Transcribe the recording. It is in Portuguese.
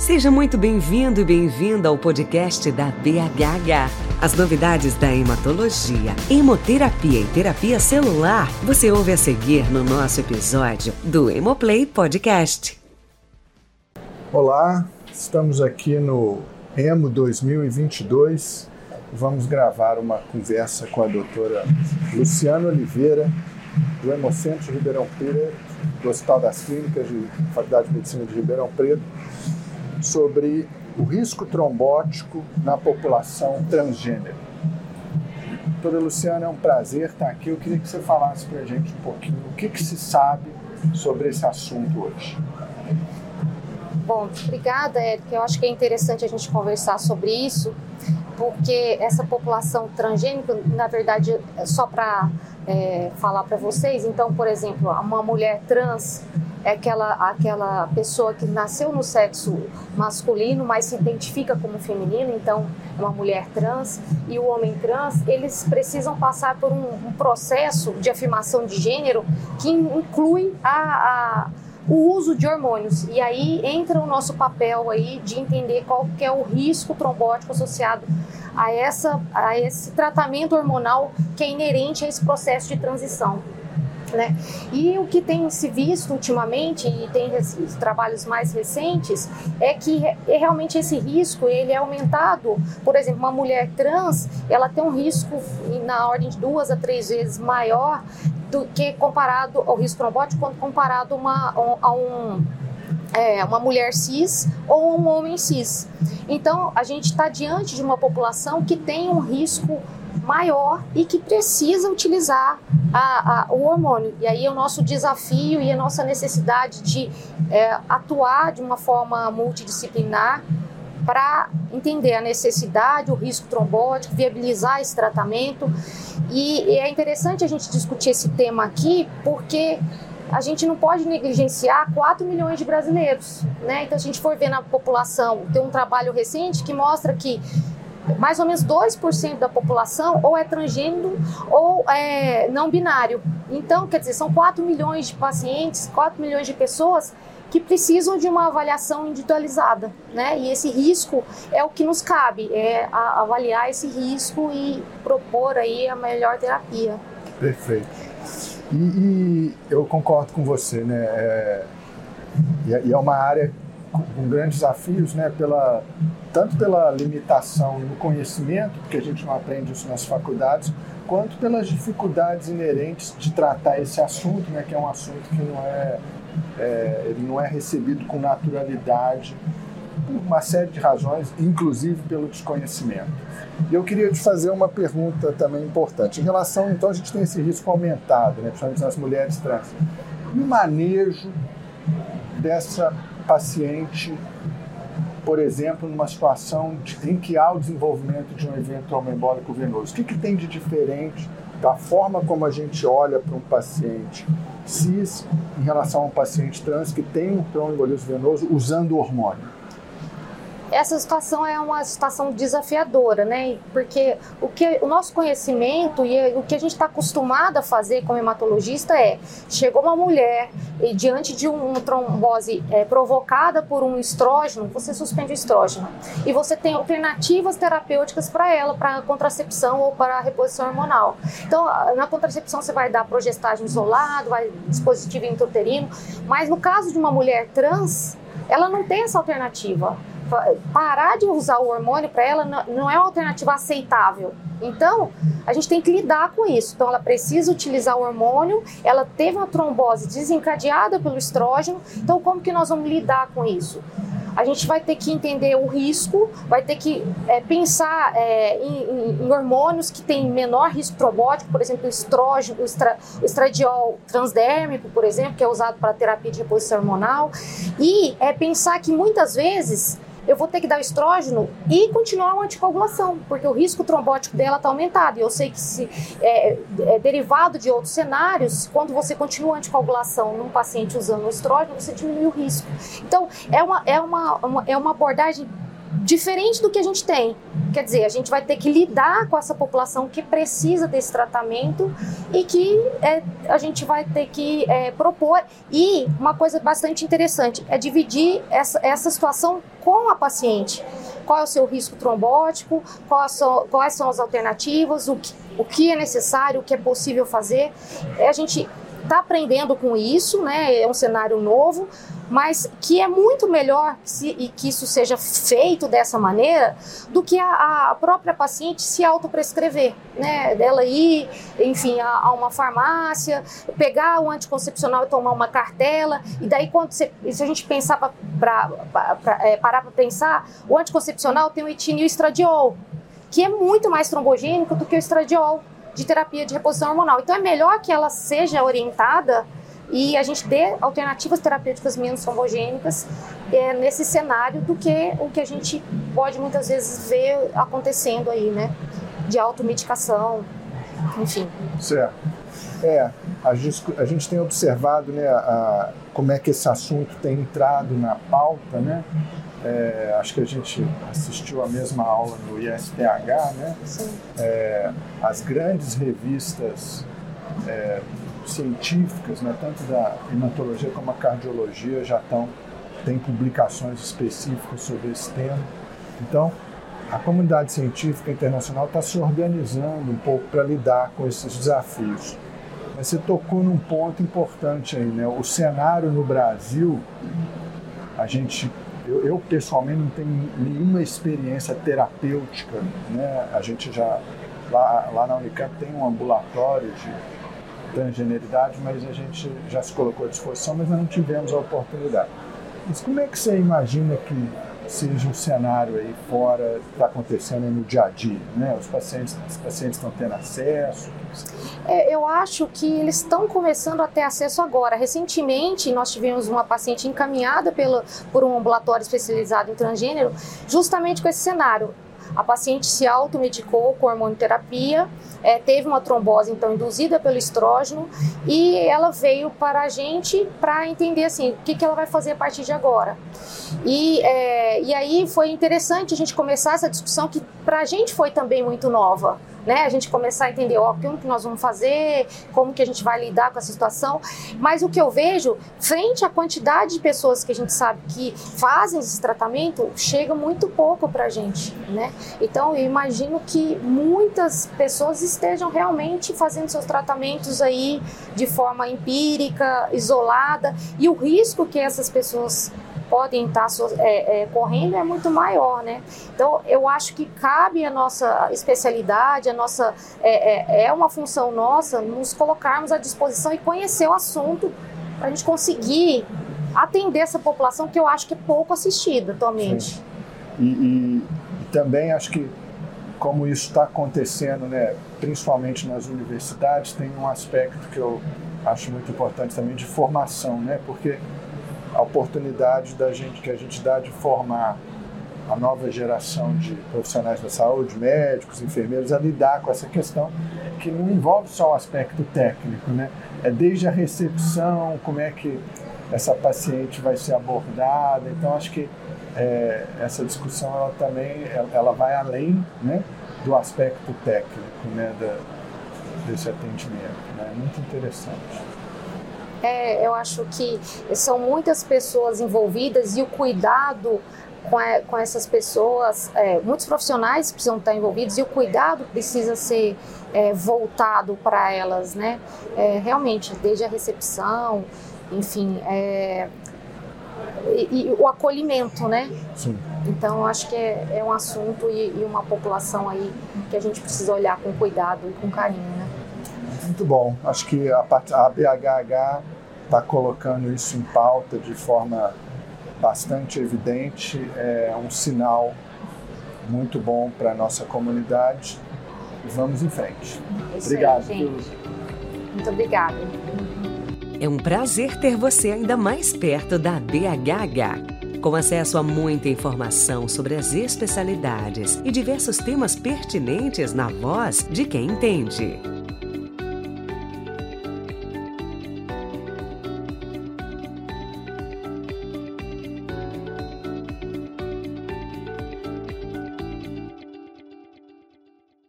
Seja muito bem-vindo e bem-vinda ao podcast da BHH. As novidades da hematologia, hemoterapia e terapia celular você ouve a seguir no nosso episódio do Hemoplay Podcast. Olá, estamos aqui no Hemo 2022. Vamos gravar uma conversa com a doutora Luciana Oliveira, do Hemocentro Ribeirão Preto, do Hospital das Clínicas de Faculdade de Medicina de Ribeirão Preto sobre o risco trombótico na população transgênero. Doutora Luciana, é um prazer estar aqui. Eu queria que você falasse para a gente um pouquinho o que, que se sabe sobre esse assunto hoje. Bom, obrigada, Érica. Eu acho que é interessante a gente conversar sobre isso, porque essa população transgênica, na verdade, só para é, falar para vocês, então, por exemplo, uma mulher trans, é aquela, aquela pessoa que nasceu no sexo masculino, mas se identifica como feminino, então é uma mulher trans, e o homem trans, eles precisam passar por um, um processo de afirmação de gênero que inclui a, a, o uso de hormônios. E aí entra o nosso papel aí de entender qual que é o risco trombótico associado a, essa, a esse tratamento hormonal que é inerente a esse processo de transição. Né? E o que tem se visto ultimamente e tem trabalhos mais recentes é que é realmente esse risco ele é aumentado. Por exemplo, uma mulher trans ela tem um risco na ordem de duas a três vezes maior do que comparado ao risco trombótico quando comparado uma, a um é, uma mulher cis ou um homem cis. Então, a gente está diante de uma população que tem um risco maior e que precisa utilizar a, a, o hormônio. E aí o nosso desafio e a nossa necessidade de é, atuar de uma forma multidisciplinar para entender a necessidade, o risco trombótico, viabilizar esse tratamento. E, e é interessante a gente discutir esse tema aqui, porque a gente não pode negligenciar 4 milhões de brasileiros. Né? Então, a gente for ver na população, tem um trabalho recente que mostra que mais ou menos 2% da população ou é transgênero ou é não binário. Então, quer dizer, são 4 milhões de pacientes, 4 milhões de pessoas que precisam de uma avaliação individualizada, né? E esse risco é o que nos cabe, é avaliar esse risco e propor aí a melhor terapia. Perfeito. E, e eu concordo com você, né? É, e é uma área com grandes desafios, né, pela, tanto pela limitação no conhecimento, porque a gente não aprende isso nas faculdades, quanto pelas dificuldades inerentes de tratar esse assunto, né, que é um assunto que não é, é, ele não é recebido com naturalidade por uma série de razões, inclusive pelo desconhecimento. E eu queria te fazer uma pergunta também importante. Em relação, então, a gente tem esse risco aumentado, né, principalmente nas mulheres trans. E o manejo dessa paciente, por exemplo, numa situação de, em que há o desenvolvimento de um evento tromboembólico venoso? O que, que tem de diferente da forma como a gente olha para um paciente cis em relação a um paciente trans que tem um tromboembolismo venoso usando hormônio? Essa situação é uma situação desafiadora, né? Porque o que o nosso conhecimento e o que a gente está acostumado a fazer como hematologista é chegou uma mulher e diante de uma trombose é, provocada por um estrógeno, você suspende o estrógeno e você tem alternativas terapêuticas para ela, para contracepção ou para reposição hormonal. Então, na contracepção você vai dar progestagem isolado, vai dispositivo intrauterino, mas no caso de uma mulher trans, ela não tem essa alternativa parar de usar o hormônio para ela não é uma alternativa aceitável. Então, a gente tem que lidar com isso. Então, ela precisa utilizar o hormônio, ela teve uma trombose desencadeada pelo estrógeno. Então, como que nós vamos lidar com isso? a gente vai ter que entender o risco, vai ter que é, pensar é, em, em, hormônios que têm menor risco trombótico, por exemplo, o estrógeno, o, estra, o estradiol transdérmico, por exemplo, que é usado para terapia de reposição hormonal, e é pensar que muitas vezes eu vou ter que dar estrógeno e continuar a anticoagulação, porque o risco trombótico dela está aumentado. E eu sei que se é, é, derivado de outros cenários, quando você continua a anticoagulação num paciente usando o estrógeno, você diminui o risco. Então, é uma, é uma, uma é uma abordagem diferente do que a gente tem. Quer dizer, a gente vai ter que lidar com essa população que precisa desse tratamento e que é, a gente vai ter que é, propor. E uma coisa bastante interessante é dividir essa, essa situação com a paciente. Qual é o seu risco trombótico, são, quais são as alternativas, o que, o que é necessário, o que é possível fazer. É, a gente está aprendendo com isso, né? É um cenário novo, mas que é muito melhor que, se, que isso seja feito dessa maneira do que a, a própria paciente se autoprescrever, né? Dela ir, enfim, a, a, uma farmácia, pegar o anticoncepcional e tomar uma cartela, e daí quando você, se a gente pensar para é, parar para pensar, o anticoncepcional tem o etinil estradiol, que é muito mais trombogênico do que o estradiol de terapia de reposição hormonal. Então é melhor que ela seja orientada e a gente dê alternativas terapêuticas menos trombogênicas é, nesse cenário do que o que a gente pode muitas vezes ver acontecendo aí, né? De automedicação, enfim. Certo. É, a gente, a gente tem observado né, a, como é que esse assunto tem entrado na pauta, né? É, acho que a gente assistiu a mesma aula no ISTH, né? Sim. É, as grandes revistas é, científicas, né, tanto da hematologia como a cardiologia, já estão tem publicações específicas sobre esse tema. Então, a comunidade científica internacional está se organizando um pouco para lidar com esses desafios. Mas você tocou num ponto importante aí, né? O cenário no Brasil, a gente eu, eu, pessoalmente não tenho nenhuma experiência terapêutica, né? A gente já lá, lá na Unicamp tem um ambulatório de transgeneridade, mas a gente já se colocou à disposição, mas não tivemos a oportunidade. Mas como é que você imagina que seja um cenário aí fora está acontecendo no dia a dia, né? Os pacientes, os pacientes estão tendo acesso? É, eu acho que eles estão começando a ter acesso agora. Recentemente, nós tivemos uma paciente encaminhada pelo, por um ambulatório especializado em transgênero, justamente com esse cenário. A paciente se automedicou com hormonoterapia, é, teve uma trombose então induzida pelo estrógeno e ela veio para a gente para entender assim o que, que ela vai fazer a partir de agora. E, é, e aí foi interessante a gente começar essa discussão que para a gente foi também muito nova né? A gente começar a entender, ó, como que nós vamos fazer, como que a gente vai lidar com essa situação. Mas o que eu vejo, frente à quantidade de pessoas que a gente sabe que fazem esse tratamento, chega muito pouco para a gente, né? Então, eu imagino que muitas pessoas estejam realmente fazendo seus tratamentos aí de forma empírica, isolada, e o risco que essas pessoas podem estar é, é, correndo é muito maior, né? Então, eu acho que cabe a nossa especialidade, a nossa é, é, é uma função nossa nos colocarmos à disposição e conhecer o assunto para a gente conseguir atender essa população que eu acho que é pouco assistida atualmente. E, e, e, também acho que como isso está acontecendo, né, principalmente nas universidades, tem um aspecto que eu acho muito importante também de formação, né, porque a oportunidade da gente que a gente dá de formar a nova geração de profissionais da saúde, médicos, enfermeiros, a lidar com essa questão que não envolve só o aspecto técnico, né? É desde a recepção, como é que essa paciente vai ser abordada. Então, acho que é, essa discussão ela também ela, vai além né, do aspecto técnico né, da, desse atendimento. Né? Muito interessante. É, eu acho que são muitas pessoas envolvidas e o cuidado com, a, com essas pessoas, é, muitos profissionais precisam estar envolvidos e o cuidado precisa ser é, voltado para elas, né? É, realmente, desde a recepção, enfim, é, e, e, o acolhimento, né? Sim. Então, acho que é, é um assunto e, e, uma população aí que a gente precisa olhar com cuidado e com carinho? Muito bom. Acho que a, a BHH está colocando isso em pauta de forma bastante evidente. É um sinal muito bom para a nossa comunidade. Vamos em frente. Isso Obrigado. Aí, Muito obrigada. É um prazer ter você ainda mais perto da BHH. Com acesso a muita informação sobre as especialidades e diversos temas pertinentes na voz de quem entende.